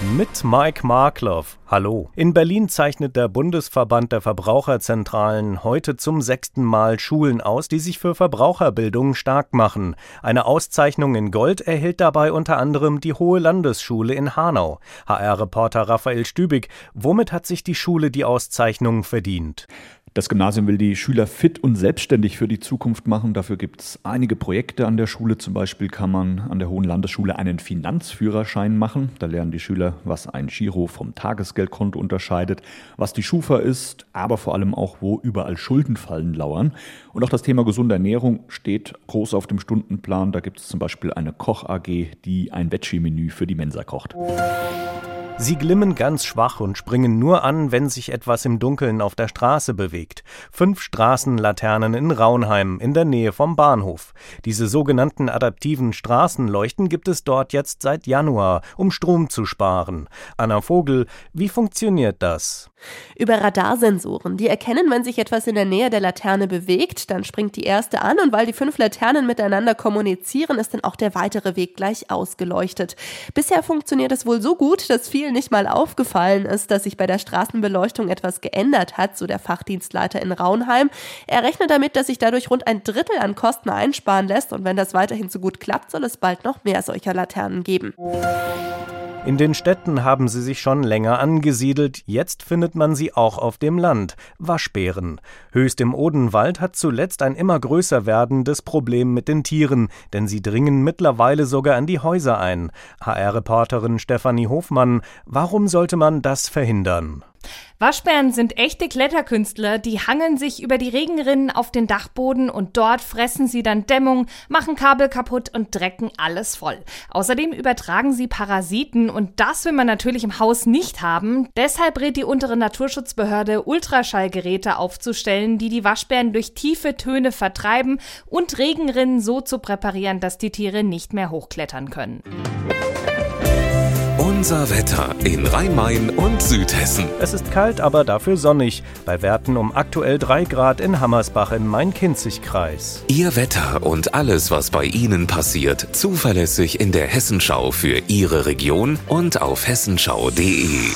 Mit Mike Markloff. Hallo. In Berlin zeichnet der Bundesverband der Verbraucherzentralen heute zum sechsten Mal Schulen aus, die sich für Verbraucherbildung stark machen. Eine Auszeichnung in Gold erhält dabei unter anderem die Hohe Landesschule in Hanau. HR-Reporter Raphael Stübig, womit hat sich die Schule die Auszeichnung verdient? Das Gymnasium will die Schüler fit und selbstständig für die Zukunft machen. Dafür gibt es einige Projekte an der Schule. Zum Beispiel kann man an der Hohen Landesschule einen Finanzführerschein machen. Da lernen die Schüler, was ein Giro vom Tagesgeldkonto unterscheidet, was die Schufa ist, aber vor allem auch, wo überall Schuldenfallen lauern. Und auch das Thema gesunde Ernährung steht groß auf dem Stundenplan. Da gibt es zum Beispiel eine Koch AG, die ein Veggie-Menü für die Mensa kocht. Sie glimmen ganz schwach und springen nur an, wenn sich etwas im Dunkeln auf der Straße bewegt. Fünf Straßenlaternen in Raunheim in der Nähe vom Bahnhof. Diese sogenannten adaptiven Straßenleuchten gibt es dort jetzt seit Januar, um Strom zu sparen. Anna Vogel, wie funktioniert das? Über Radarsensoren. Die erkennen, wenn sich etwas in der Nähe der Laterne bewegt, dann springt die erste an und weil die fünf Laternen miteinander kommunizieren, ist dann auch der weitere Weg gleich ausgeleuchtet. Bisher funktioniert es wohl so gut, dass viele vielen nicht mal aufgefallen ist, dass sich bei der Straßenbeleuchtung etwas geändert hat, so der Fachdienstleiter in Raunheim. Er rechnet damit, dass sich dadurch rund ein Drittel an Kosten einsparen lässt und wenn das weiterhin so gut klappt, soll es bald noch mehr solcher Laternen geben. In den Städten haben sie sich schon länger angesiedelt, jetzt findet man sie auch auf dem Land. Waschbären. Höchst im Odenwald hat zuletzt ein immer größer werdendes Problem mit den Tieren, denn sie dringen mittlerweile sogar an die Häuser ein. HR-Reporterin Stefanie Hofmann, warum sollte man das verhindern? Waschbären sind echte Kletterkünstler, die hangeln sich über die Regenrinnen auf den Dachboden und dort fressen sie dann Dämmung, machen Kabel kaputt und drecken alles voll. Außerdem übertragen sie Parasiten und das will man natürlich im Haus nicht haben. Deshalb rät die untere Naturschutzbehörde, Ultraschallgeräte aufzustellen, die die Waschbären durch tiefe Töne vertreiben und Regenrinnen so zu präparieren, dass die Tiere nicht mehr hochklettern können. Unser Wetter in Rhein-Main und Südhessen. Es ist kalt, aber dafür sonnig. Bei Werten um aktuell 3 Grad in Hammersbach im Main-Kinzig-Kreis. Ihr Wetter und alles, was bei Ihnen passiert, zuverlässig in der Hessenschau für Ihre Region und auf hessenschau.de.